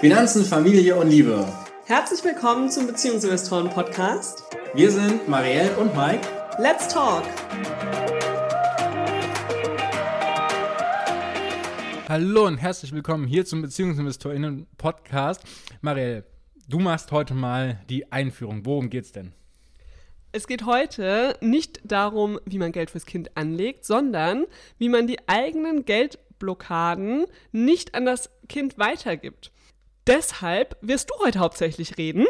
Finanzen, Familie und Liebe. Herzlich willkommen zum Beziehungsinvestoren Podcast. Wir sind Marielle und Mike. Let's talk! Hallo und herzlich willkommen hier zum Beziehungsinvestorinnen Podcast. Marielle, du machst heute mal die Einführung. Worum geht's denn? Es geht heute nicht darum, wie man Geld fürs Kind anlegt, sondern wie man die eigenen Geldblockaden nicht an das Kind weitergibt. Deshalb wirst du heute hauptsächlich reden,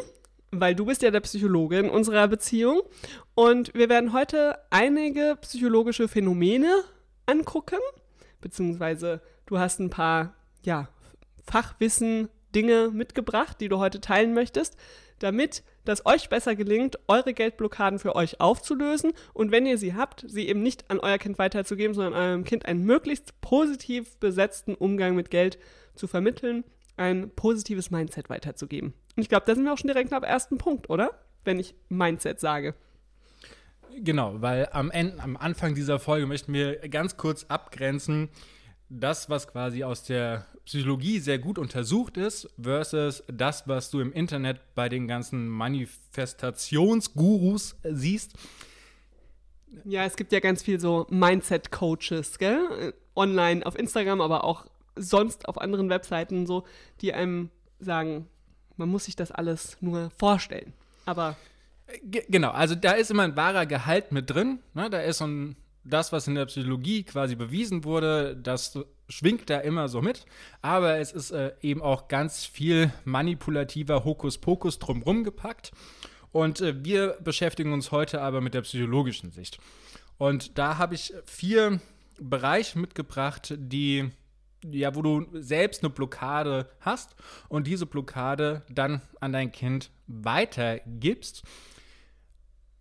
weil du bist ja der Psychologe in unserer Beziehung. Und wir werden heute einige psychologische Phänomene angucken, beziehungsweise du hast ein paar ja, Fachwissen, Dinge mitgebracht, die du heute teilen möchtest, damit das euch besser gelingt, eure Geldblockaden für euch aufzulösen und wenn ihr sie habt, sie eben nicht an euer Kind weiterzugeben, sondern eurem Kind einen möglichst positiv besetzten Umgang mit Geld zu vermitteln, ein positives Mindset weiterzugeben. Und ich glaube, da sind wir auch schon direkt am ersten Punkt, oder? Wenn ich Mindset sage. Genau, weil am, Ende, am Anfang dieser Folge möchten wir ganz kurz abgrenzen, das, was quasi aus der Psychologie sehr gut untersucht ist, versus das, was du im Internet bei den ganzen Manifestationsgurus siehst. Ja, es gibt ja ganz viel so Mindset-Coaches, gell? Online auf Instagram, aber auch sonst auf anderen Webseiten so, die einem sagen, man muss sich das alles nur vorstellen. Aber. Genau, also da ist immer ein wahrer Gehalt mit drin. Ne? Da ist so ein das, was in der Psychologie quasi bewiesen wurde, das schwingt da immer so mit. Aber es ist äh, eben auch ganz viel manipulativer Hokuspokus drumrum gepackt. Und äh, wir beschäftigen uns heute aber mit der psychologischen Sicht. Und da habe ich vier Bereiche mitgebracht, die ja, wo du selbst eine Blockade hast und diese Blockade dann an dein Kind weitergibst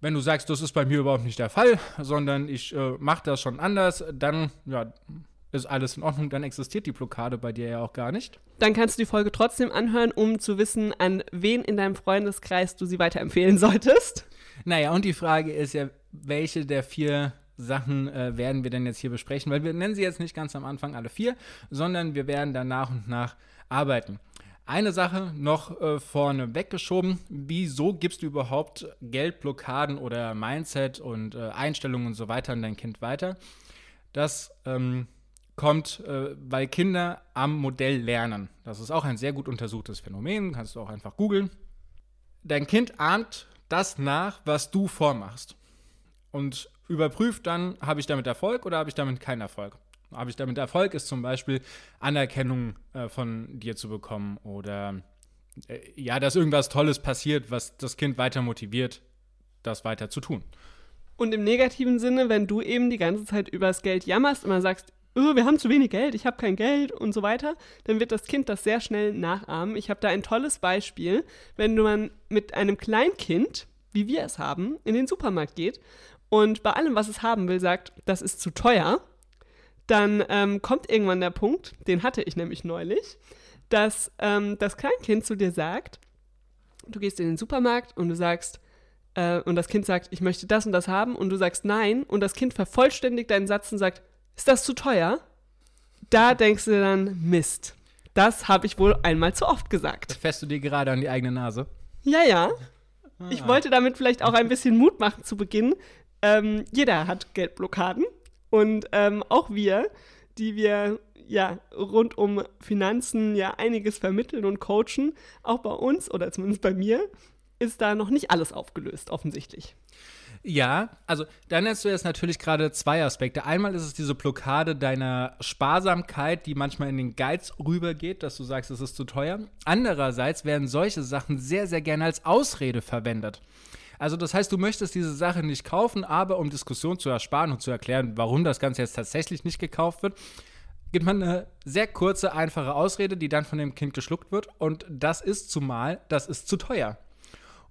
wenn du sagst, das ist bei mir überhaupt nicht der Fall, sondern ich äh, mache das schon anders, dann ja, ist alles in Ordnung, dann existiert die Blockade bei dir ja auch gar nicht. Dann kannst du die Folge trotzdem anhören, um zu wissen, an wen in deinem Freundeskreis du sie weiterempfehlen solltest. Naja, und die Frage ist ja, welche der vier Sachen äh, werden wir denn jetzt hier besprechen? Weil wir nennen sie jetzt nicht ganz am Anfang alle vier, sondern wir werden dann nach und nach arbeiten. Eine Sache noch äh, vorne weggeschoben. Wieso gibst du überhaupt Geldblockaden oder Mindset und äh, Einstellungen und so weiter an dein Kind weiter? Das ähm, kommt, äh, weil Kinder am Modell lernen. Das ist auch ein sehr gut untersuchtes Phänomen, kannst du auch einfach googeln. Dein Kind ahnt das nach, was du vormachst. Und überprüft dann, habe ich damit Erfolg oder habe ich damit keinen Erfolg habe ich damit Erfolg, ist zum Beispiel Anerkennung äh, von dir zu bekommen oder äh, ja, dass irgendwas Tolles passiert, was das Kind weiter motiviert, das weiter zu tun. Und im negativen Sinne, wenn du eben die ganze Zeit übers Geld jammerst, immer sagst, oh, wir haben zu wenig Geld, ich habe kein Geld und so weiter, dann wird das Kind das sehr schnell nachahmen. Ich habe da ein tolles Beispiel, wenn man mit einem Kleinkind, wie wir es haben, in den Supermarkt geht und bei allem, was es haben will, sagt, das ist zu teuer, dann ähm, kommt irgendwann der Punkt, den hatte ich nämlich neulich, dass ähm, das Kleinkind zu dir sagt, du gehst in den Supermarkt und du sagst, äh, und das Kind sagt, ich möchte das und das haben, und du sagst nein, und das Kind vervollständigt deinen Satz und sagt, ist das zu teuer? Da denkst du dann, Mist. Das habe ich wohl einmal zu oft gesagt. Das fährst du dir gerade an die eigene Nase? Ja, ja. Ah. Ich wollte damit vielleicht auch ein bisschen Mut machen zu Beginn. Ähm, jeder hat Geldblockaden. Und ähm, auch wir, die wir ja rund um Finanzen ja einiges vermitteln und coachen, auch bei uns oder zumindest bei mir, ist da noch nicht alles aufgelöst, offensichtlich. Ja, also dann hast du jetzt natürlich gerade zwei Aspekte. Einmal ist es diese Blockade deiner Sparsamkeit, die manchmal in den Geiz rübergeht, dass du sagst, es ist zu teuer. Andererseits werden solche Sachen sehr, sehr gerne als Ausrede verwendet. Also das heißt, du möchtest diese Sache nicht kaufen, aber um Diskussion zu ersparen und zu erklären, warum das Ganze jetzt tatsächlich nicht gekauft wird, gibt man eine sehr kurze, einfache Ausrede, die dann von dem Kind geschluckt wird. Und das ist zumal, das ist zu teuer.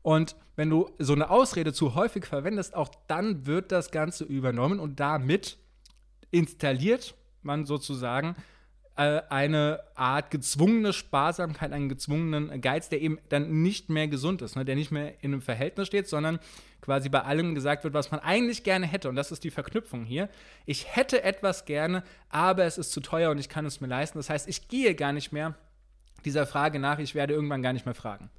Und wenn du so eine Ausrede zu häufig verwendest, auch dann wird das Ganze übernommen und damit installiert man sozusagen eine Art gezwungene Sparsamkeit, einen gezwungenen Geiz, der eben dann nicht mehr gesund ist, ne? der nicht mehr in einem Verhältnis steht, sondern quasi bei allem gesagt wird, was man eigentlich gerne hätte. Und das ist die Verknüpfung hier. Ich hätte etwas gerne, aber es ist zu teuer und ich kann es mir leisten. Das heißt, ich gehe gar nicht mehr dieser Frage nach, ich werde irgendwann gar nicht mehr fragen.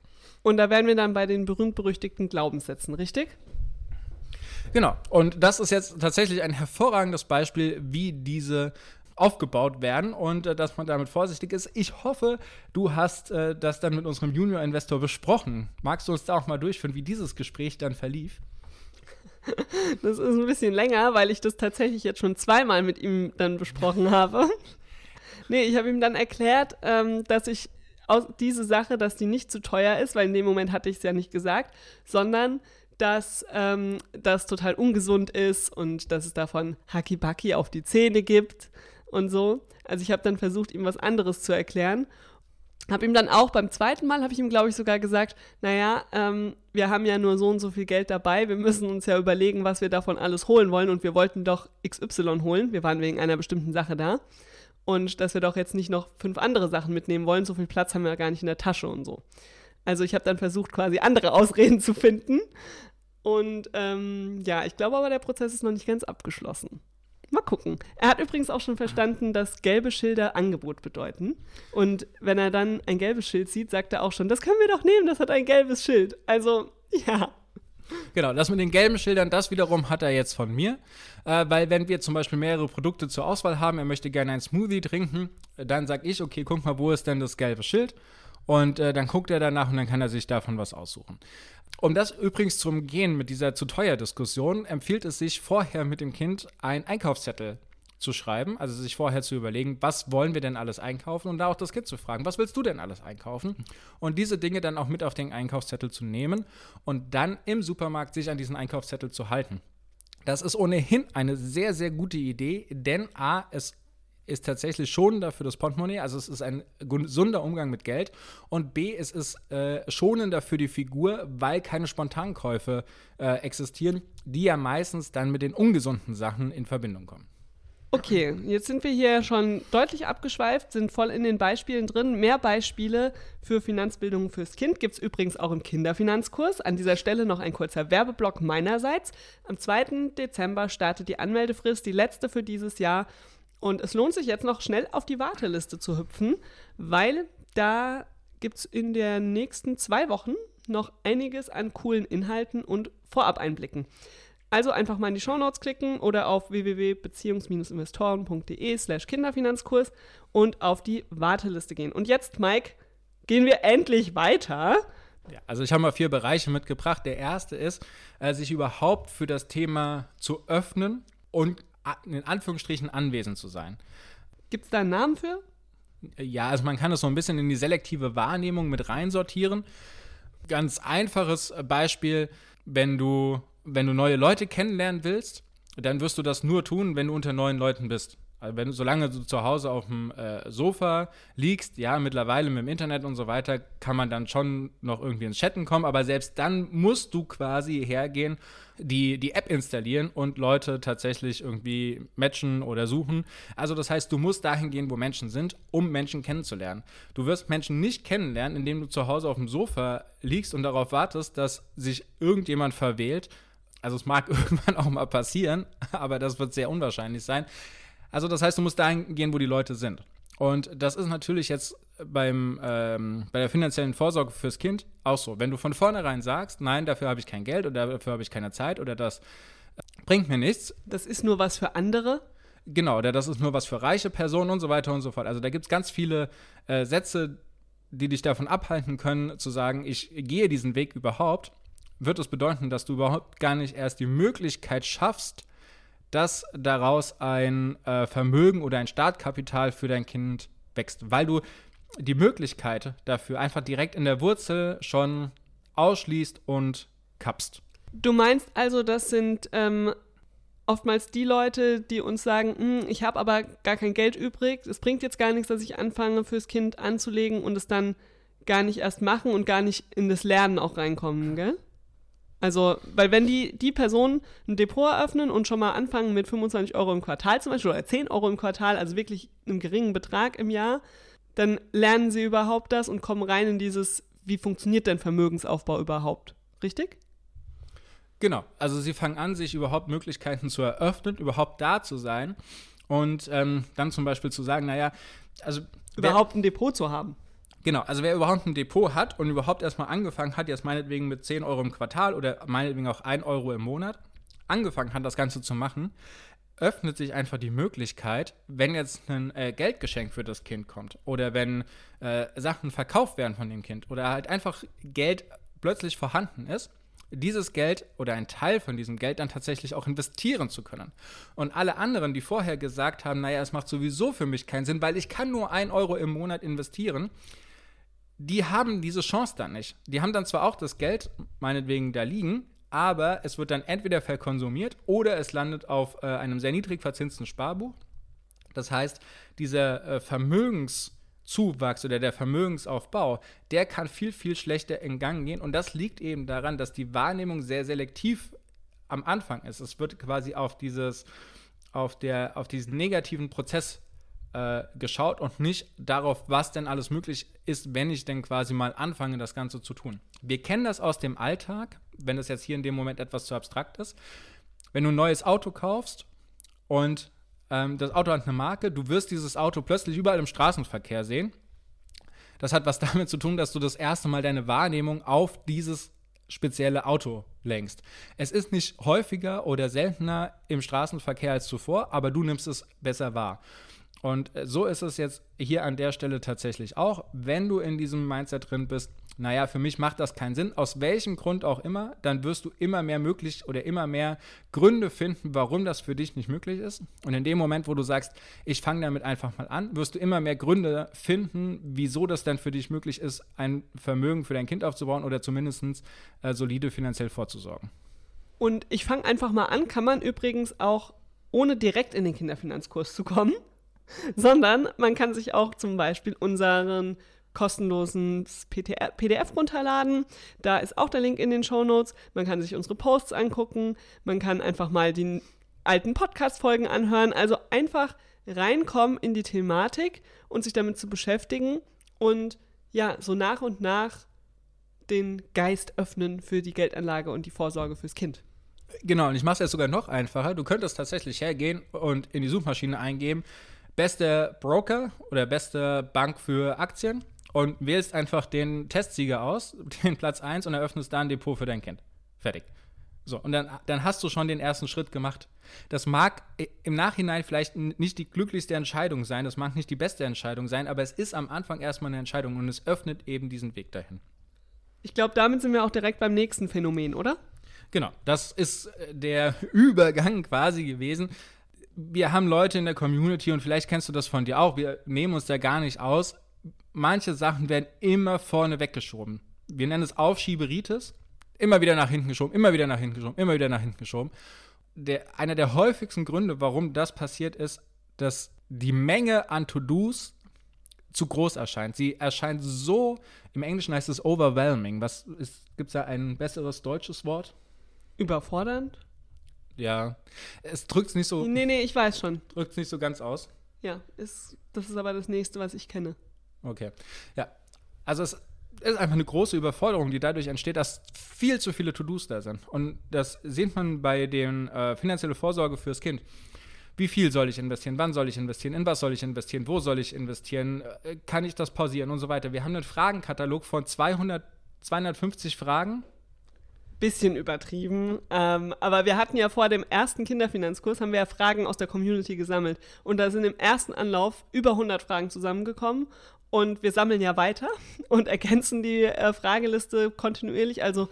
Und da wären wir dann bei den berühmt-berüchtigten Glaubenssätzen, richtig? Genau. Und das ist jetzt tatsächlich ein hervorragendes Beispiel, wie diese aufgebaut werden und äh, dass man damit vorsichtig ist. Ich hoffe, du hast äh, das dann mit unserem Junior-Investor besprochen. Magst du uns da auch mal durchführen, wie dieses Gespräch dann verlief? Das ist ein bisschen länger, weil ich das tatsächlich jetzt schon zweimal mit ihm dann besprochen habe. Nee, ich habe ihm dann erklärt, ähm, dass ich diese Sache, dass die nicht zu teuer ist, weil in dem Moment hatte ich es ja nicht gesagt, sondern dass ähm, das total ungesund ist und dass es davon Haki-Baki auf die Zähne gibt und so. Also ich habe dann versucht, ihm was anderes zu erklären. Habe ihm dann auch beim zweiten Mal, habe ich ihm, glaube ich, sogar gesagt, naja, ähm, wir haben ja nur so und so viel Geld dabei, wir müssen uns ja überlegen, was wir davon alles holen wollen und wir wollten doch XY holen, wir waren wegen einer bestimmten Sache da und dass wir doch jetzt nicht noch fünf andere Sachen mitnehmen wollen, so viel Platz haben wir ja gar nicht in der Tasche und so. Also ich habe dann versucht, quasi andere Ausreden zu finden und ähm, ja, ich glaube aber, der Prozess ist noch nicht ganz abgeschlossen. Mal gucken. Er hat übrigens auch schon verstanden, dass gelbe Schilder Angebot bedeuten. Und wenn er dann ein gelbes Schild sieht, sagt er auch schon, das können wir doch nehmen, das hat ein gelbes Schild. Also, ja. Genau, das mit den gelben Schildern, das wiederum hat er jetzt von mir. Äh, weil wenn wir zum Beispiel mehrere Produkte zur Auswahl haben, er möchte gerne einen Smoothie trinken, dann sage ich, okay, guck mal, wo ist denn das gelbe Schild? Und äh, dann guckt er danach und dann kann er sich davon was aussuchen. Um das übrigens zu umgehen mit dieser zu teuer Diskussion, empfiehlt es sich vorher mit dem Kind einen Einkaufszettel zu schreiben, also sich vorher zu überlegen, was wollen wir denn alles einkaufen und da auch das Kind zu fragen, was willst du denn alles einkaufen? Und diese Dinge dann auch mit auf den Einkaufszettel zu nehmen und dann im Supermarkt sich an diesen Einkaufszettel zu halten. Das ist ohnehin eine sehr, sehr gute Idee, denn A, es ist tatsächlich schonender für das Portemonnaie, also es ist ein gesunder Umgang mit Geld. Und B, es ist äh, schonender für die Figur, weil keine Spontankäufe äh, existieren, die ja meistens dann mit den ungesunden Sachen in Verbindung kommen. Okay, jetzt sind wir hier schon deutlich abgeschweift, sind voll in den Beispielen drin. Mehr Beispiele für Finanzbildung fürs Kind gibt es übrigens auch im Kinderfinanzkurs. An dieser Stelle noch ein kurzer Werbeblock meinerseits. Am 2. Dezember startet die Anmeldefrist, die letzte für dieses Jahr. Und es lohnt sich jetzt noch schnell auf die Warteliste zu hüpfen, weil da gibt es in den nächsten zwei Wochen noch einiges an coolen Inhalten und Vorab-Einblicken. Also einfach mal in die Shownotes klicken oder auf www.beziehungs-investoren.de slash Kinderfinanzkurs und auf die Warteliste gehen. Und jetzt, Mike, gehen wir endlich weiter. Ja, also ich habe mal vier Bereiche mitgebracht. Der erste ist, äh, sich überhaupt für das Thema zu öffnen und in Anführungsstrichen anwesend zu sein. Gibt es da einen Namen für? Ja, also man kann es so ein bisschen in die selektive Wahrnehmung mit reinsortieren. Ganz einfaches Beispiel, wenn du, wenn du neue Leute kennenlernen willst, dann wirst du das nur tun, wenn du unter neuen Leuten bist. Also wenn, solange du zu Hause auf dem äh, Sofa liegst, ja, mittlerweile mit dem Internet und so weiter, kann man dann schon noch irgendwie ins Chatten kommen, aber selbst dann musst du quasi hergehen, die, die App installieren und Leute tatsächlich irgendwie matchen oder suchen. Also das heißt, du musst dahin gehen, wo Menschen sind, um Menschen kennenzulernen. Du wirst Menschen nicht kennenlernen, indem du zu Hause auf dem Sofa liegst und darauf wartest, dass sich irgendjemand verwählt. Also es mag irgendwann auch mal passieren, aber das wird sehr unwahrscheinlich sein also das heißt, du musst dahin gehen, wo die Leute sind. Und das ist natürlich jetzt beim, ähm, bei der finanziellen Vorsorge fürs Kind auch so. Wenn du von vornherein sagst, nein, dafür habe ich kein Geld oder dafür habe ich keine Zeit oder das äh, bringt mir nichts. Das ist nur was für andere. Genau, oder das ist nur was für reiche Personen und so weiter und so fort. Also da gibt es ganz viele äh, Sätze, die dich davon abhalten können, zu sagen, ich gehe diesen Weg überhaupt, wird es bedeuten, dass du überhaupt gar nicht erst die Möglichkeit schaffst, dass daraus ein äh, Vermögen oder ein Startkapital für dein Kind wächst, weil du die Möglichkeit dafür einfach direkt in der Wurzel schon ausschließt und kappst. Du meinst also, das sind ähm, oftmals die Leute, die uns sagen, hm, ich habe aber gar kein Geld übrig, es bringt jetzt gar nichts, dass ich anfange, fürs Kind anzulegen und es dann gar nicht erst machen und gar nicht in das Lernen auch reinkommen, gell? Also, weil wenn die, die Personen ein Depot eröffnen und schon mal anfangen mit 25 Euro im Quartal zum Beispiel oder 10 Euro im Quartal, also wirklich einem geringen Betrag im Jahr, dann lernen sie überhaupt das und kommen rein in dieses, wie funktioniert denn Vermögensaufbau überhaupt? Richtig? Genau, also sie fangen an, sich überhaupt Möglichkeiten zu eröffnen, überhaupt da zu sein und ähm, dann zum Beispiel zu sagen, naja, also überhaupt ein Depot zu haben. Genau, also wer überhaupt ein Depot hat und überhaupt erstmal angefangen hat, jetzt meinetwegen mit 10 Euro im Quartal oder meinetwegen auch 1 Euro im Monat, angefangen hat, das Ganze zu machen, öffnet sich einfach die Möglichkeit, wenn jetzt ein äh, Geldgeschenk für das Kind kommt oder wenn äh, Sachen verkauft werden von dem Kind oder halt einfach Geld plötzlich vorhanden ist, dieses Geld oder ein Teil von diesem Geld dann tatsächlich auch investieren zu können. Und alle anderen, die vorher gesagt haben, naja, es macht sowieso für mich keinen Sinn, weil ich kann nur ein Euro im Monat investieren, die haben diese Chance dann nicht. Die haben dann zwar auch das Geld, meinetwegen, da liegen, aber es wird dann entweder verkonsumiert oder es landet auf äh, einem sehr niedrig verzinsten Sparbuch. Das heißt, dieser äh, Vermögenszuwachs oder der Vermögensaufbau, der kann viel, viel schlechter in Gang gehen. Und das liegt eben daran, dass die Wahrnehmung sehr selektiv am Anfang ist. Es wird quasi auf dieses, auf der, auf diesen negativen Prozess äh, geschaut und nicht darauf, was denn alles möglich ist, wenn ich denn quasi mal anfange, das Ganze zu tun. Wir kennen das aus dem Alltag, wenn es jetzt hier in dem Moment etwas zu abstrakt ist. Wenn du ein neues Auto kaufst und ähm, das Auto hat eine Marke, du wirst dieses Auto plötzlich überall im Straßenverkehr sehen. Das hat was damit zu tun, dass du das erste Mal deine Wahrnehmung auf dieses spezielle Auto lenkst. Es ist nicht häufiger oder seltener im Straßenverkehr als zuvor, aber du nimmst es besser wahr. Und äh, so ist es jetzt hier an der Stelle tatsächlich auch. Wenn du in diesem Mindset drin bist, naja, für mich macht das keinen Sinn, aus welchem Grund auch immer, dann wirst du immer mehr möglich oder immer mehr Gründe finden, warum das für dich nicht möglich ist. Und in dem Moment, wo du sagst, ich fange damit einfach mal an, wirst du immer mehr Gründe finden, wieso das dann für dich möglich ist, ein Vermögen für dein Kind aufzubauen oder zumindest äh, solide finanziell vorzusorgen. Und ich fange einfach mal an, kann man übrigens auch, ohne direkt in den Kinderfinanzkurs zu kommen, sondern man kann sich auch zum Beispiel unseren kostenlosen PDF runterladen. Da ist auch der Link in den Show Notes. Man kann sich unsere Posts angucken. Man kann einfach mal die alten Podcast-Folgen anhören. Also einfach reinkommen in die Thematik und sich damit zu beschäftigen und ja, so nach und nach den Geist öffnen für die Geldanlage und die Vorsorge fürs Kind. Genau, und ich mache es jetzt sogar noch einfacher. Du könntest tatsächlich hergehen und in die Suchmaschine eingeben, beste Broker oder beste Bank für Aktien und wählst einfach den Testsieger aus, den Platz 1 und eröffnest da ein Depot für dein Kind. Fertig. So, und dann, dann hast du schon den ersten Schritt gemacht. Das mag im Nachhinein vielleicht nicht die glücklichste Entscheidung sein, das mag nicht die beste Entscheidung sein, aber es ist am Anfang erstmal eine Entscheidung und es öffnet eben diesen Weg dahin. Ich glaube, damit sind wir auch direkt beim nächsten Phänomen, oder? Genau, das ist äh, der Übergang quasi gewesen wir haben Leute in der Community und vielleicht kennst du das von dir auch, wir nehmen uns da gar nicht aus. Manche Sachen werden immer vorne weggeschoben. Wir nennen es Aufschieberitis. Immer wieder nach hinten geschoben, immer wieder nach hinten geschoben, immer wieder nach hinten geschoben. Der, einer der häufigsten Gründe, warum das passiert, ist, dass die Menge an To-Dos zu groß erscheint. Sie erscheint so, im Englischen heißt es overwhelming. Was gibt es da ein besseres deutsches Wort? Überfordernd? Ja, es drückt es nicht so. Nee, nee, ich weiß schon. Drückt es nicht so ganz aus. Ja, ist, das ist aber das nächste, was ich kenne. Okay. Ja. Also es ist einfach eine große Überforderung, die dadurch entsteht, dass viel zu viele To-Dos da sind. Und das sieht man bei den äh, finanzielle Vorsorge fürs Kind. Wie viel soll ich investieren? Wann soll ich investieren? In was soll ich investieren? Wo soll ich investieren? Äh, kann ich das pausieren und so weiter? Wir haben einen Fragenkatalog von 200, 250 Fragen bisschen übertrieben. Ähm, aber wir hatten ja vor dem ersten Kinderfinanzkurs, haben wir ja Fragen aus der Community gesammelt. Und da sind im ersten Anlauf über 100 Fragen zusammengekommen. Und wir sammeln ja weiter und ergänzen die äh, Frageliste kontinuierlich. Also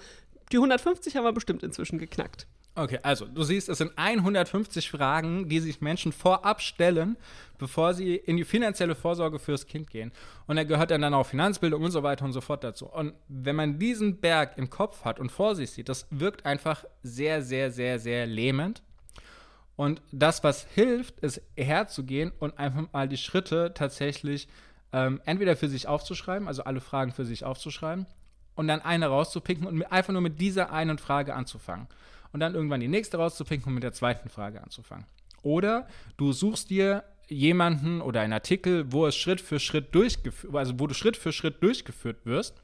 die 150 haben wir bestimmt inzwischen geknackt. Okay, also du siehst, es sind 150 Fragen, die sich Menschen vorab stellen, bevor sie in die finanzielle Vorsorge fürs Kind gehen. Und da gehört dann, dann auch Finanzbildung und so weiter und so fort dazu. Und wenn man diesen Berg im Kopf hat und vor sich sieht, das wirkt einfach sehr, sehr, sehr, sehr lähmend. Und das, was hilft, ist herzugehen und einfach mal die Schritte tatsächlich ähm, entweder für sich aufzuschreiben, also alle Fragen für sich aufzuschreiben, und dann eine rauszupinken und einfach nur mit dieser einen Frage anzufangen. Und dann irgendwann die nächste rauszupinken und mit der zweiten Frage anzufangen. Oder du suchst dir jemanden oder einen Artikel, wo es Schritt für Schritt durchgeführt, also wo du Schritt für Schritt durchgeführt wirst,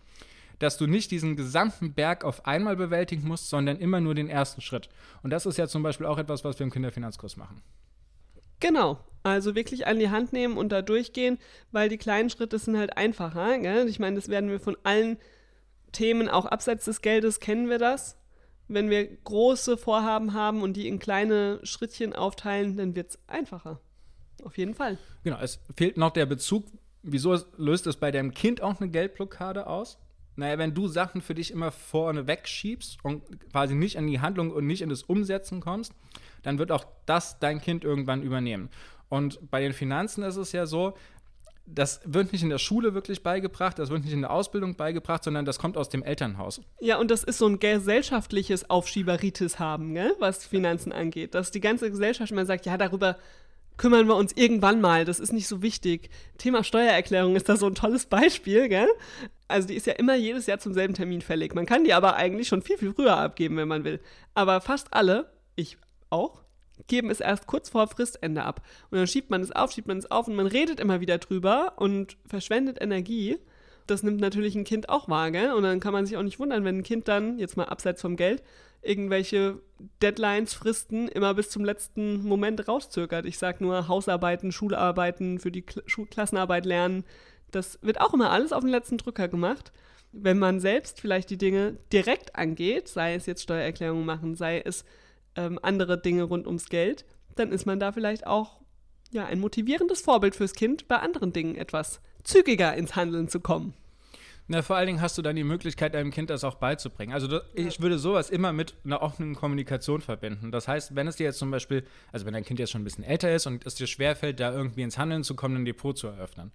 dass du nicht diesen gesamten Berg auf einmal bewältigen musst, sondern immer nur den ersten Schritt. Und das ist ja zum Beispiel auch etwas, was wir im Kinderfinanzkurs machen. Genau. Also wirklich an die Hand nehmen und da durchgehen, weil die kleinen Schritte sind halt einfacher. Gell? Ich meine, das werden wir von allen Themen, auch abseits des Geldes, kennen wir das. Wenn wir große Vorhaben haben und die in kleine Schrittchen aufteilen, dann wird es einfacher. Auf jeden Fall. Genau, es fehlt noch der Bezug. Wieso löst es bei deinem Kind auch eine Geldblockade aus? Naja, wenn du Sachen für dich immer vorne wegschiebst und quasi nicht in die Handlung und nicht in das Umsetzen kommst, dann wird auch das dein Kind irgendwann übernehmen. Und bei den Finanzen ist es ja so, das wird nicht in der Schule wirklich beigebracht, das wird nicht in der Ausbildung beigebracht, sondern das kommt aus dem Elternhaus. Ja, und das ist so ein gesellschaftliches Aufschieberitis haben, gell, was Finanzen angeht. Dass die ganze Gesellschaft immer sagt, ja, darüber kümmern wir uns irgendwann mal, das ist nicht so wichtig. Thema Steuererklärung ist da so ein tolles Beispiel, gell? Also die ist ja immer jedes Jahr zum selben Termin fällig. Man kann die aber eigentlich schon viel, viel früher abgeben, wenn man will. Aber fast alle, ich auch, geben es erst kurz vor Fristende ab. Und dann schiebt man es auf, schiebt man es auf und man redet immer wieder drüber und verschwendet Energie. Das nimmt natürlich ein Kind auch wahr, gell? Und dann kann man sich auch nicht wundern, wenn ein Kind dann, jetzt mal abseits vom Geld, irgendwelche Deadlines, Fristen immer bis zum letzten Moment rauszögert. Ich sag nur Hausarbeiten, Schularbeiten, für die Kl Klassenarbeit lernen. Das wird auch immer alles auf den letzten Drücker gemacht. Wenn man selbst vielleicht die Dinge direkt angeht, sei es jetzt Steuererklärungen machen, sei es ähm, andere Dinge rund ums Geld, dann ist man da vielleicht auch ja, ein motivierendes Vorbild fürs Kind, bei anderen Dingen etwas zügiger ins Handeln zu kommen. Na, vor allen Dingen hast du dann die Möglichkeit, deinem Kind das auch beizubringen. Also ich würde sowas immer mit einer offenen Kommunikation verbinden. Das heißt, wenn es dir jetzt zum Beispiel, also wenn dein Kind jetzt schon ein bisschen älter ist und es dir schwerfällt, da irgendwie ins Handeln zu kommen, ein Depot zu eröffnen,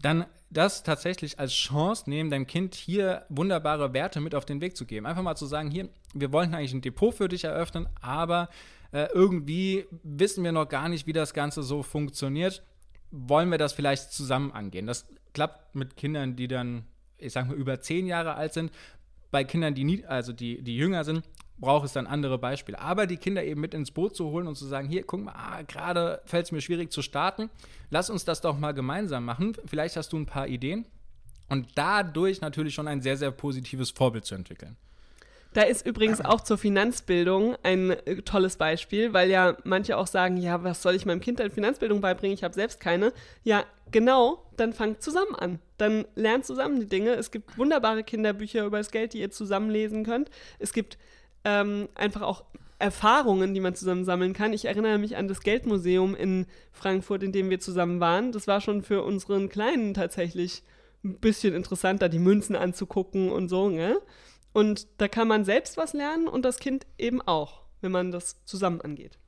dann das tatsächlich als Chance nehmen, deinem Kind hier wunderbare Werte mit auf den Weg zu geben. Einfach mal zu sagen, hier, wir wollten eigentlich ein Depot für dich eröffnen, aber äh, irgendwie wissen wir noch gar nicht, wie das Ganze so funktioniert. Wollen wir das vielleicht zusammen angehen? Das klappt mit Kindern, die dann, ich sag mal, über zehn Jahre alt sind. Bei Kindern, die nie, also die, die jünger sind, braucht es dann andere Beispiele. Aber die Kinder eben mit ins Boot zu holen und zu sagen, hier, guck mal, ah, gerade fällt es mir schwierig zu starten, lass uns das doch mal gemeinsam machen. Vielleicht hast du ein paar Ideen und dadurch natürlich schon ein sehr, sehr positives Vorbild zu entwickeln. Da ist übrigens auch zur Finanzbildung ein äh, tolles Beispiel, weil ja manche auch sagen, ja, was soll ich meinem Kind denn Finanzbildung beibringen? Ich habe selbst keine. Ja, genau, dann fangt zusammen an. Dann lernt zusammen die Dinge. Es gibt wunderbare Kinderbücher über das Geld, die ihr zusammen lesen könnt. Es gibt ähm, einfach auch Erfahrungen, die man zusammen sammeln kann. Ich erinnere mich an das Geldmuseum in Frankfurt, in dem wir zusammen waren. Das war schon für unseren Kleinen tatsächlich ein bisschen interessanter, die Münzen anzugucken und so. Ne? Und da kann man selbst was lernen und das Kind eben auch, wenn man das zusammen angeht.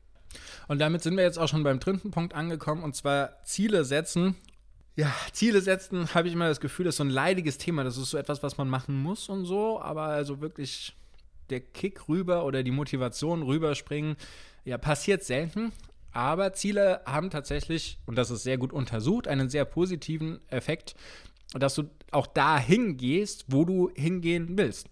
Und damit sind wir jetzt auch schon beim dritten Punkt angekommen, und zwar Ziele setzen. Ja, Ziele setzen, habe ich immer das Gefühl, ist so ein leidiges Thema. Das ist so etwas, was man machen muss und so, aber also wirklich der Kick rüber oder die Motivation rüberspringen, ja, passiert selten. Aber Ziele haben tatsächlich, und das ist sehr gut untersucht, einen sehr positiven Effekt, dass du auch dahin gehst, wo du hingehen willst.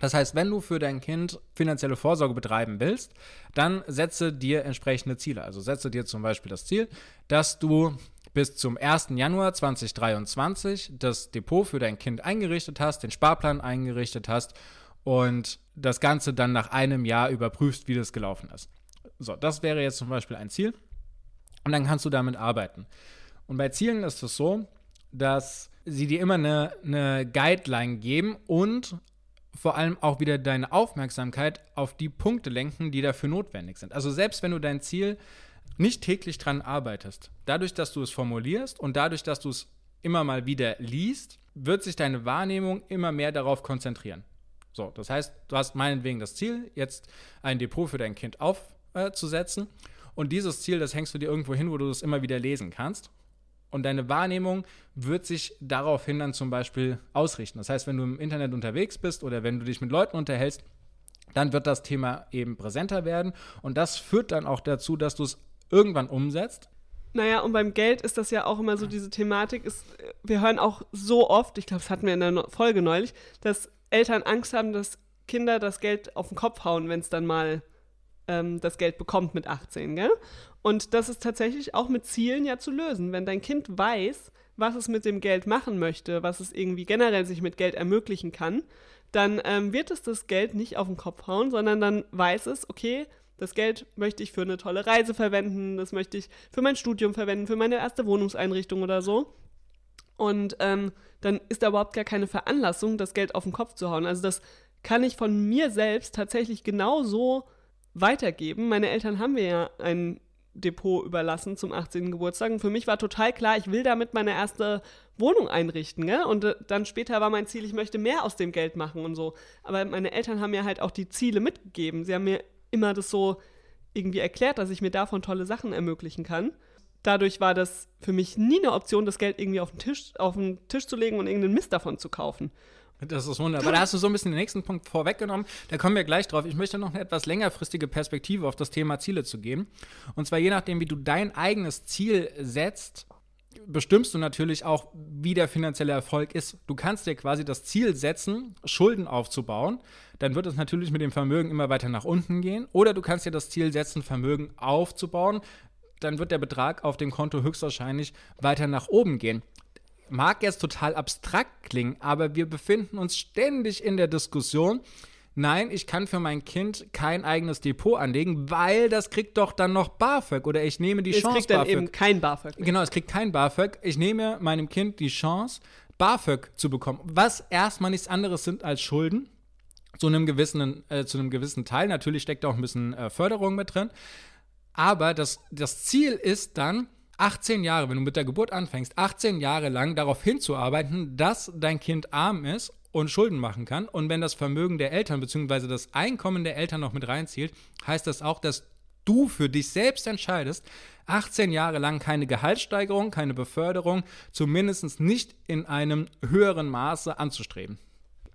Das heißt, wenn du für dein Kind finanzielle Vorsorge betreiben willst, dann setze dir entsprechende Ziele. Also setze dir zum Beispiel das Ziel, dass du bis zum 1. Januar 2023 das Depot für dein Kind eingerichtet hast, den Sparplan eingerichtet hast und das Ganze dann nach einem Jahr überprüfst, wie das gelaufen ist. So, das wäre jetzt zum Beispiel ein Ziel. Und dann kannst du damit arbeiten. Und bei Zielen ist es so, dass sie dir immer eine, eine Guideline geben und vor allem auch wieder deine Aufmerksamkeit auf die Punkte lenken, die dafür notwendig sind. Also selbst wenn du dein Ziel nicht täglich dran arbeitest, dadurch, dass du es formulierst und dadurch, dass du es immer mal wieder liest, wird sich deine Wahrnehmung immer mehr darauf konzentrieren. So, das heißt, du hast meinetwegen das Ziel, jetzt ein Depot für dein Kind aufzusetzen. Äh, und dieses Ziel, das hängst du dir irgendwo hin, wo du es immer wieder lesen kannst. Und deine Wahrnehmung wird sich daraufhin dann zum Beispiel ausrichten. Das heißt, wenn du im Internet unterwegs bist oder wenn du dich mit Leuten unterhältst, dann wird das Thema eben präsenter werden. Und das führt dann auch dazu, dass du es irgendwann umsetzt. Naja, und beim Geld ist das ja auch immer so diese Thematik. Ist, wir hören auch so oft, ich glaube, das hatten wir in der Folge neulich, dass Eltern Angst haben, dass Kinder das Geld auf den Kopf hauen, wenn es dann mal ähm, das Geld bekommt mit 18, gell? Und das ist tatsächlich auch mit Zielen ja zu lösen. Wenn dein Kind weiß, was es mit dem Geld machen möchte, was es irgendwie generell sich mit Geld ermöglichen kann, dann ähm, wird es das Geld nicht auf den Kopf hauen, sondern dann weiß es, okay, das Geld möchte ich für eine tolle Reise verwenden, das möchte ich für mein Studium verwenden, für meine erste Wohnungseinrichtung oder so. Und ähm, dann ist da überhaupt gar keine Veranlassung, das Geld auf den Kopf zu hauen. Also das kann ich von mir selbst tatsächlich genauso weitergeben. Meine Eltern haben mir ja ein Depot überlassen zum 18. Geburtstag. Und für mich war total klar, ich will damit meine erste Wohnung einrichten. Gell? Und äh, dann später war mein Ziel, ich möchte mehr aus dem Geld machen und so. Aber meine Eltern haben mir halt auch die Ziele mitgegeben. Sie haben mir immer das so irgendwie erklärt, dass ich mir davon tolle Sachen ermöglichen kann. Dadurch war das für mich nie eine Option, das Geld irgendwie auf den Tisch, auf den Tisch zu legen und irgendeinen Mist davon zu kaufen. Das ist wunderbar. Da hast du so ein bisschen den nächsten Punkt vorweggenommen. Da kommen wir gleich drauf. Ich möchte noch eine etwas längerfristige Perspektive auf das Thema Ziele zu geben. Und zwar je nachdem, wie du dein eigenes Ziel setzt, bestimmst du natürlich auch, wie der finanzielle Erfolg ist. Du kannst dir quasi das Ziel setzen, Schulden aufzubauen. Dann wird es natürlich mit dem Vermögen immer weiter nach unten gehen. Oder du kannst dir das Ziel setzen, Vermögen aufzubauen. Dann wird der Betrag auf dem Konto höchstwahrscheinlich weiter nach oben gehen mag jetzt total abstrakt klingen, aber wir befinden uns ständig in der Diskussion. Nein, ich kann für mein Kind kein eigenes Depot anlegen, weil das kriegt doch dann noch BAföG oder ich nehme die es Chance. Es kriegt dann BAföG. eben kein BAföG. Genau, es kriegt kein BAföG. Ich nehme meinem Kind die Chance, BAföG zu bekommen, was erstmal nichts anderes sind als Schulden. Zu einem gewissen, äh, zu einem gewissen Teil. Natürlich steckt da auch ein bisschen äh, Förderung mit drin. Aber das, das Ziel ist dann, 18 Jahre, wenn du mit der Geburt anfängst, 18 Jahre lang darauf hinzuarbeiten, dass dein Kind arm ist und Schulden machen kann. Und wenn das Vermögen der Eltern bzw. das Einkommen der Eltern noch mit reinzielt, heißt das auch, dass du für dich selbst entscheidest, 18 Jahre lang keine Gehaltssteigerung, keine Beförderung, zumindest nicht in einem höheren Maße anzustreben.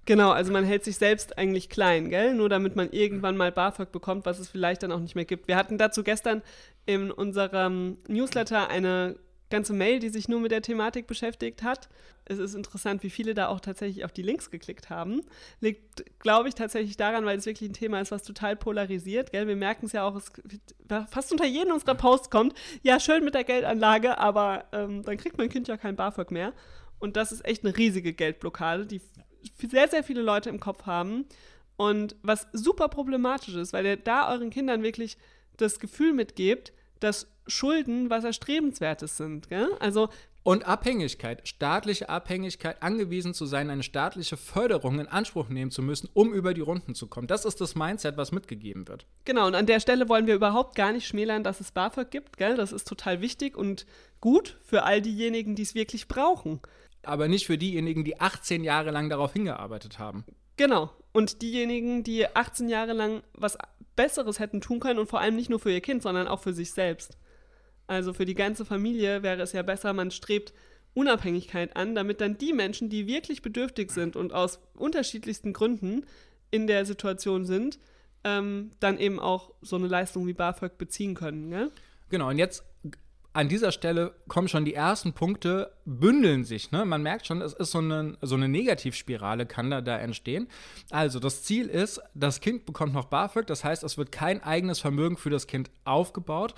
Genau, also man hält sich selbst eigentlich klein, gell? Nur damit man irgendwann mal BAföG bekommt, was es vielleicht dann auch nicht mehr gibt. Wir hatten dazu gestern in unserem Newsletter eine ganze Mail, die sich nur mit der Thematik beschäftigt hat. Es ist interessant, wie viele da auch tatsächlich auf die Links geklickt haben. Liegt, glaube ich, tatsächlich daran, weil es wirklich ein Thema ist, was total polarisiert. Gell? Wir merken es ja auch, es fast unter jedem unserer Posts kommt, ja, schön mit der Geldanlage, aber ähm, dann kriegt mein Kind ja kein BAföG mehr. Und das ist echt eine riesige Geldblockade, die sehr, sehr viele Leute im Kopf haben. Und was super problematisch ist, weil ihr da euren Kindern wirklich das Gefühl mitgebt, dass Schulden was Erstrebenswertes sind. Gell? Also und Abhängigkeit, staatliche Abhängigkeit, angewiesen zu sein, eine staatliche Förderung in Anspruch nehmen zu müssen, um über die Runden zu kommen. Das ist das Mindset, was mitgegeben wird. Genau, und an der Stelle wollen wir überhaupt gar nicht schmälern, dass es BAföG gibt, gell? Das ist total wichtig und gut für all diejenigen, die es wirklich brauchen. Aber nicht für diejenigen, die 18 Jahre lang darauf hingearbeitet haben. Genau. Und diejenigen, die 18 Jahre lang was Besseres hätten tun können und vor allem nicht nur für ihr Kind, sondern auch für sich selbst. Also für die ganze Familie wäre es ja besser, man strebt Unabhängigkeit an, damit dann die Menschen, die wirklich bedürftig sind und aus unterschiedlichsten Gründen in der Situation sind, ähm, dann eben auch so eine Leistung wie BAföG beziehen können. Gell? Genau, und jetzt an dieser Stelle kommen schon die ersten Punkte, bündeln sich. Ne? Man merkt schon, es ist so eine, so eine Negativspirale, kann da, da entstehen. Also das Ziel ist, das Kind bekommt noch BAföG, das heißt, es wird kein eigenes Vermögen für das Kind aufgebaut.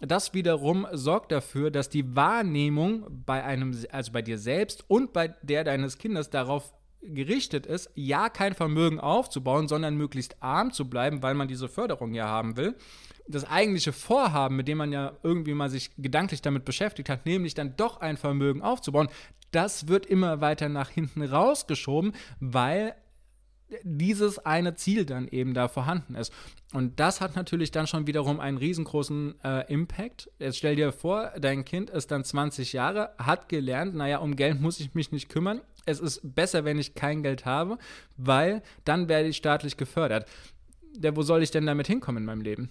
Das wiederum sorgt dafür, dass die Wahrnehmung bei einem, also bei dir selbst und bei der deines Kindes darauf gerichtet ist, ja kein Vermögen aufzubauen, sondern möglichst arm zu bleiben, weil man diese Förderung ja haben will das eigentliche Vorhaben, mit dem man ja irgendwie mal sich gedanklich damit beschäftigt hat, nämlich dann doch ein Vermögen aufzubauen, das wird immer weiter nach hinten rausgeschoben, weil dieses eine Ziel dann eben da vorhanden ist. Und das hat natürlich dann schon wiederum einen riesengroßen äh, Impact. Jetzt stell dir vor, dein Kind ist dann 20 Jahre, hat gelernt, naja, um Geld muss ich mich nicht kümmern. Es ist besser, wenn ich kein Geld habe, weil dann werde ich staatlich gefördert. Ja, wo soll ich denn damit hinkommen in meinem Leben?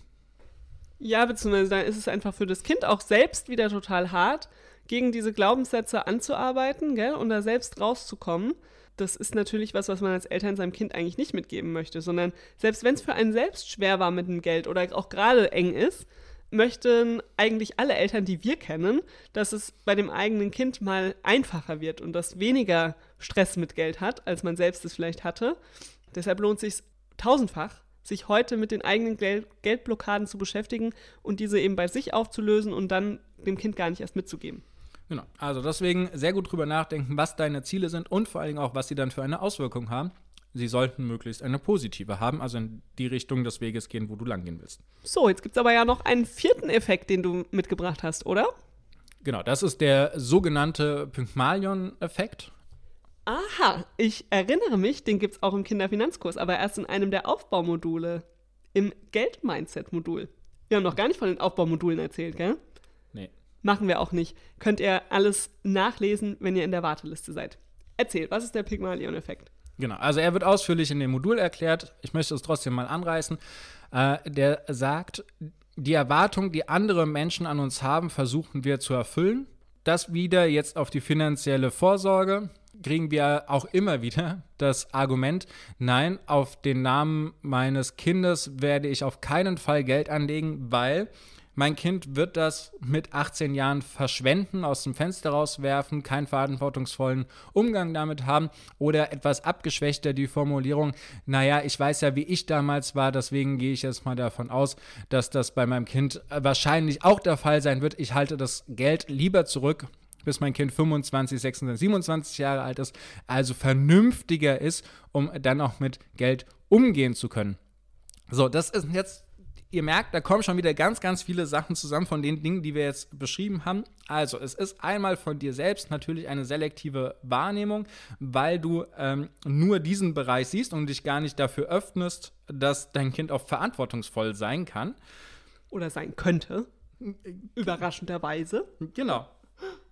Ja, beziehungsweise dann ist es einfach für das Kind auch selbst wieder total hart, gegen diese Glaubenssätze anzuarbeiten gell, und da selbst rauszukommen. Das ist natürlich was, was man als Eltern seinem Kind eigentlich nicht mitgeben möchte, sondern selbst wenn es für einen selbst schwer war mit dem Geld oder auch gerade eng ist, möchten eigentlich alle Eltern, die wir kennen, dass es bei dem eigenen Kind mal einfacher wird und das weniger Stress mit Geld hat, als man selbst es vielleicht hatte. Deshalb lohnt es sich tausendfach, sich heute mit den eigenen Geld Geldblockaden zu beschäftigen und diese eben bei sich aufzulösen und dann dem Kind gar nicht erst mitzugeben. Genau. Also deswegen sehr gut drüber nachdenken, was deine Ziele sind und vor allen Dingen auch, was sie dann für eine Auswirkung haben. Sie sollten möglichst eine positive haben, also in die Richtung des Weges gehen, wo du langgehen willst. So, jetzt gibt es aber ja noch einen vierten Effekt, den du mitgebracht hast, oder? Genau, das ist der sogenannte Pygmalion-Effekt. Aha, ich erinnere mich, den gibt es auch im Kinderfinanzkurs, aber erst in einem der Aufbaumodule. Im Geld-Mindset-Modul. Wir haben noch gar nicht von den Aufbaumodulen erzählt, gell? Nee. Machen wir auch nicht. Könnt ihr alles nachlesen, wenn ihr in der Warteliste seid. Erzähl, was ist der Pygmalion-Effekt? Genau, also er wird ausführlich in dem Modul erklärt. Ich möchte es trotzdem mal anreißen. Äh, der sagt, die Erwartung, die andere Menschen an uns haben, versuchen wir zu erfüllen. Das wieder jetzt auf die finanzielle Vorsorge kriegen wir auch immer wieder das Argument, nein, auf den Namen meines Kindes werde ich auf keinen Fall Geld anlegen, weil mein Kind wird das mit 18 Jahren verschwenden, aus dem Fenster rauswerfen, keinen verantwortungsvollen Umgang damit haben oder etwas abgeschwächter die Formulierung, naja, ich weiß ja, wie ich damals war, deswegen gehe ich jetzt mal davon aus, dass das bei meinem Kind wahrscheinlich auch der Fall sein wird. Ich halte das Geld lieber zurück, bis mein Kind 25, 26, 27 Jahre alt ist, also vernünftiger ist, um dann auch mit Geld umgehen zu können. So, das ist jetzt ihr merkt, da kommen schon wieder ganz, ganz viele Sachen zusammen von den Dingen, die wir jetzt beschrieben haben. Also, es ist einmal von dir selbst natürlich eine selektive Wahrnehmung, weil du ähm, nur diesen Bereich siehst und dich gar nicht dafür öffnest, dass dein Kind auch verantwortungsvoll sein kann. Oder sein könnte. Überraschenderweise. Genau.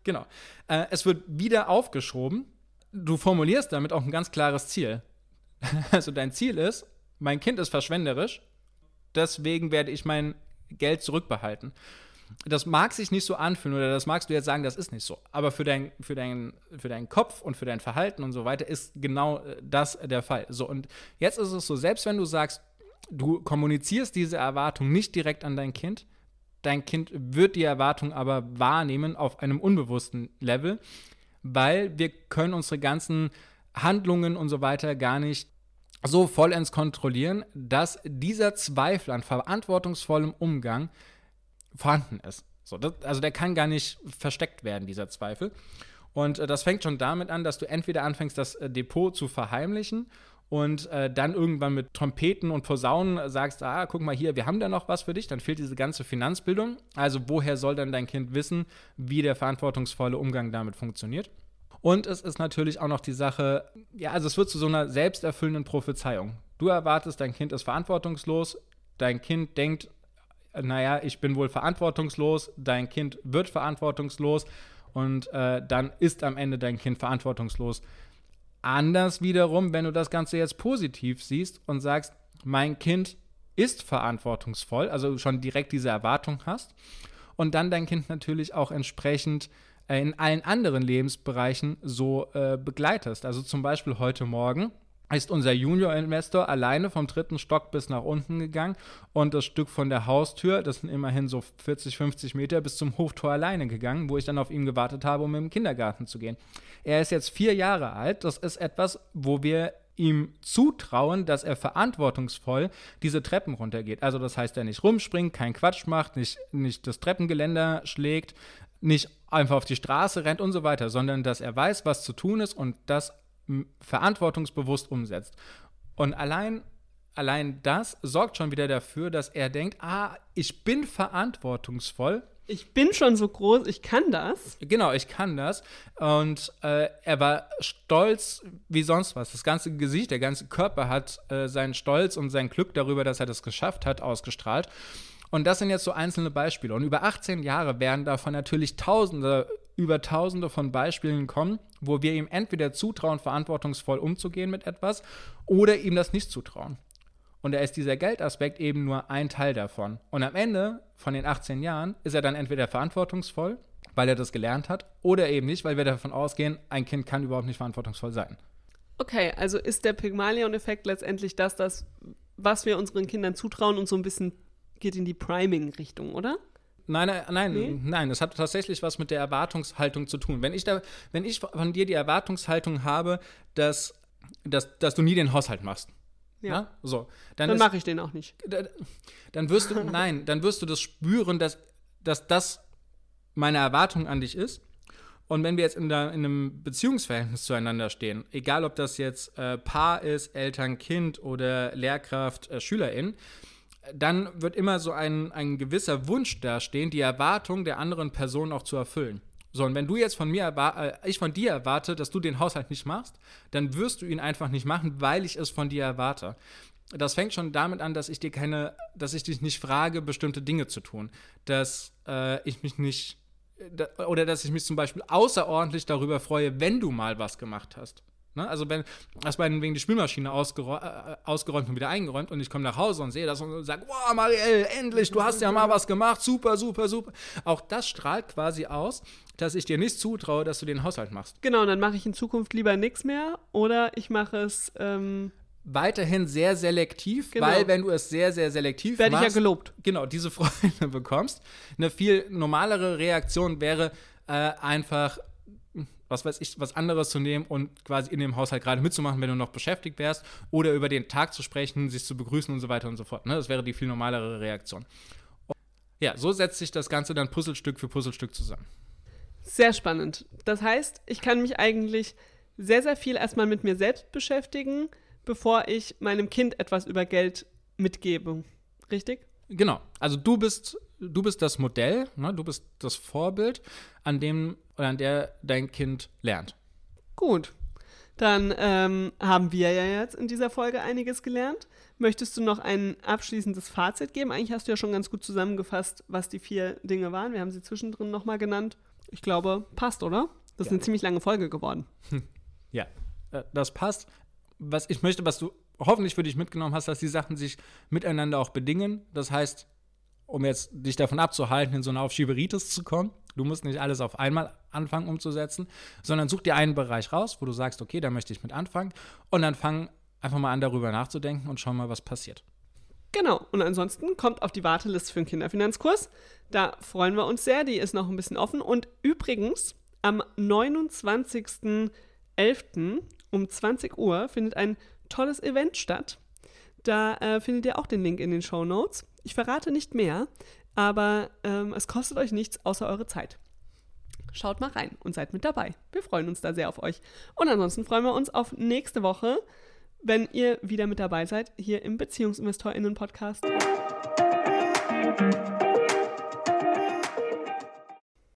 Genau. Äh, es wird wieder aufgeschoben. Du formulierst damit auch ein ganz klares Ziel. Also dein Ziel ist, mein Kind ist verschwenderisch, deswegen werde ich mein Geld zurückbehalten. Das mag sich nicht so anfühlen oder das magst du jetzt sagen, das ist nicht so. Aber für, dein, für, dein, für deinen Kopf und für dein Verhalten und so weiter ist genau äh, das der Fall. So, und jetzt ist es so, selbst wenn du sagst, du kommunizierst diese Erwartung nicht direkt an dein Kind, Dein Kind wird die Erwartung aber wahrnehmen auf einem unbewussten Level, weil wir können unsere ganzen Handlungen und so weiter gar nicht so vollends kontrollieren, dass dieser Zweifel an verantwortungsvollem Umgang vorhanden ist. So, das, also der kann gar nicht versteckt werden, dieser Zweifel. Und äh, das fängt schon damit an, dass du entweder anfängst, das äh, Depot zu verheimlichen und äh, dann irgendwann mit Trompeten und Posaunen sagst, ah, guck mal hier, wir haben da noch was für dich, dann fehlt diese ganze Finanzbildung. Also woher soll dann dein Kind wissen, wie der verantwortungsvolle Umgang damit funktioniert? Und es ist natürlich auch noch die Sache, ja, also es wird zu so einer selbsterfüllenden Prophezeiung. Du erwartest, dein Kind ist verantwortungslos, dein Kind denkt, naja, ich bin wohl verantwortungslos, dein Kind wird verantwortungslos und äh, dann ist am Ende dein Kind verantwortungslos. Anders wiederum, wenn du das Ganze jetzt positiv siehst und sagst, mein Kind ist verantwortungsvoll, also schon direkt diese Erwartung hast und dann dein Kind natürlich auch entsprechend in allen anderen Lebensbereichen so äh, begleitest. Also zum Beispiel heute Morgen ist unser Junior-Investor alleine vom dritten Stock bis nach unten gegangen und das Stück von der Haustür, das sind immerhin so 40, 50 Meter, bis zum Hoftor alleine gegangen, wo ich dann auf ihn gewartet habe, um im Kindergarten zu gehen. Er ist jetzt vier Jahre alt. Das ist etwas, wo wir ihm zutrauen, dass er verantwortungsvoll diese Treppen runtergeht. Also das heißt, er nicht rumspringt, keinen Quatsch macht, nicht, nicht das Treppengeländer schlägt, nicht einfach auf die Straße rennt und so weiter, sondern dass er weiß, was zu tun ist und das verantwortungsbewusst umsetzt. Und allein, allein das sorgt schon wieder dafür, dass er denkt, ah, ich bin verantwortungsvoll. Ich bin schon so groß, ich kann das. Genau, ich kann das. Und äh, er war stolz wie sonst was. Das ganze Gesicht, der ganze Körper hat äh, seinen Stolz und sein Glück darüber, dass er das geschafft hat, ausgestrahlt. Und das sind jetzt so einzelne Beispiele. Und über 18 Jahre werden davon natürlich Tausende über tausende von Beispielen kommen, wo wir ihm entweder zutrauen, verantwortungsvoll umzugehen mit etwas oder ihm das nicht zutrauen. Und da ist dieser Geldaspekt eben nur ein Teil davon. Und am Ende von den 18 Jahren ist er dann entweder verantwortungsvoll, weil er das gelernt hat, oder eben nicht, weil wir davon ausgehen, ein Kind kann überhaupt nicht verantwortungsvoll sein. Okay, also ist der Pygmalion-Effekt letztendlich das, das, was wir unseren Kindern zutrauen und so ein bisschen geht in die Priming-Richtung, oder? Nein, nein, nein, Nee? nein, es hat tatsächlich was mit der Erwartungshaltung zu tun. Wenn ich, da, wenn ich von dir die Erwartungshaltung habe, dass, dass, dass du nie den Haushalt machst, ja. so, dann, Dann mache ich den auch nicht. da- dann wirst du, nein, dann wirst du das spüren, dass, dass das meine Erwartung an dich ist. Und wenn wir jetzt in, der, in einem Beziehungsverhältnis zueinander stehen, egal ob das jetzt äh, Paar ist, Eltern, Kind oder Lehrkraft, äh, Schülerin, dann wird immer so ein, ein gewisser Wunsch dastehen, die Erwartung der anderen Person auch zu erfüllen. So, und wenn du jetzt von mir, äh, ich von dir erwarte, dass du den Haushalt nicht machst, dann wirst du ihn einfach nicht machen, weil ich es von dir erwarte. Das fängt schon damit an, dass ich dir keine, dass ich dich nicht frage, bestimmte Dinge zu tun. Dass äh, ich mich nicht, da, oder dass ich mich zum Beispiel außerordentlich darüber freue, wenn du mal was gemacht hast. Ne? Also wenn, hast meinetwegen die Spülmaschine ausgerä äh, ausgeräumt und wieder eingeräumt und ich komme nach Hause und sehe das und sage, wow, Marielle, endlich, du hast ja mal was gemacht, super, super, super. Auch das strahlt quasi aus, dass ich dir nicht zutraue, dass du den Haushalt machst. Genau, und dann mache ich in Zukunft lieber nichts mehr oder ich mache es, ähm, Weiterhin sehr selektiv, Genau. weil wenn du es sehr, sehr selektiv werde ich ja machst, gelobt. genau, diese Freude bekommst. Eine viel normalere Reaktion wäre äh, einfach, was weiß ich, was anderes zu nehmen und quasi in dem Haushalt gerade mitzumachen, wenn du noch beschäftigt wärst, oder über den Tag zu sprechen, sich zu begrüßen und so weiter und so fort. Ne? Das wäre die viel normalere Reaktion. Ja, so setzt sich das Ganze dann Puzzlestück für Puzzlestück zusammen. Sehr spannend. Das heißt, ich kann mich eigentlich sehr, sehr viel erstmal mit mir selbst beschäftigen, bevor ich meinem Kind etwas über Geld mitgebe. Richtig? Genau. Also du bist, du bist das Modell, ne? du bist das Vorbild, an dem oder an der dein Kind lernt. Gut. Dann ähm, haben wir ja jetzt in dieser Folge einiges gelernt. Möchtest du noch ein abschließendes Fazit geben? Eigentlich hast du ja schon ganz gut zusammengefasst, was die vier Dinge waren. Wir haben sie zwischendrin nochmal genannt. Ich glaube, passt, oder? Das ist Ja. eine ziemlich lange Folge geworden. Ja, äh, das passt. Was ich möchte, was du hoffentlich für dich mitgenommen hast, dass die Sachen sich miteinander auch bedingen. Das heißt, um jetzt dich davon abzuhalten, in so eine Aufschieberitis zu kommen, du musst nicht alles auf einmal anfangen umzusetzen, sondern such dir einen Bereich raus, wo du sagst, okay, da möchte ich mit anfangen und dann fang einfach mal an, darüber nachzudenken und schau mal, was passiert. Genau. Und ansonsten kommt auf die Warteliste für den Kinderfinanzkurs. Da freuen wir uns sehr. Die ist noch ein bisschen offen. Und übrigens, am 29.11. um 20 Uhr findet ein tolles Event statt. Da äh, findet ihr auch den Link in den Show Notes. Ich verrate nicht mehr, aber ähm, es kostet euch nichts außer eure Zeit. Schaut mal rein und seid mit dabei. Wir freuen uns da sehr auf euch. Und ansonsten freuen wir uns auf nächste Woche, wenn ihr wieder mit dabei seid, hier im BeziehungsinvestorInnen-Podcast.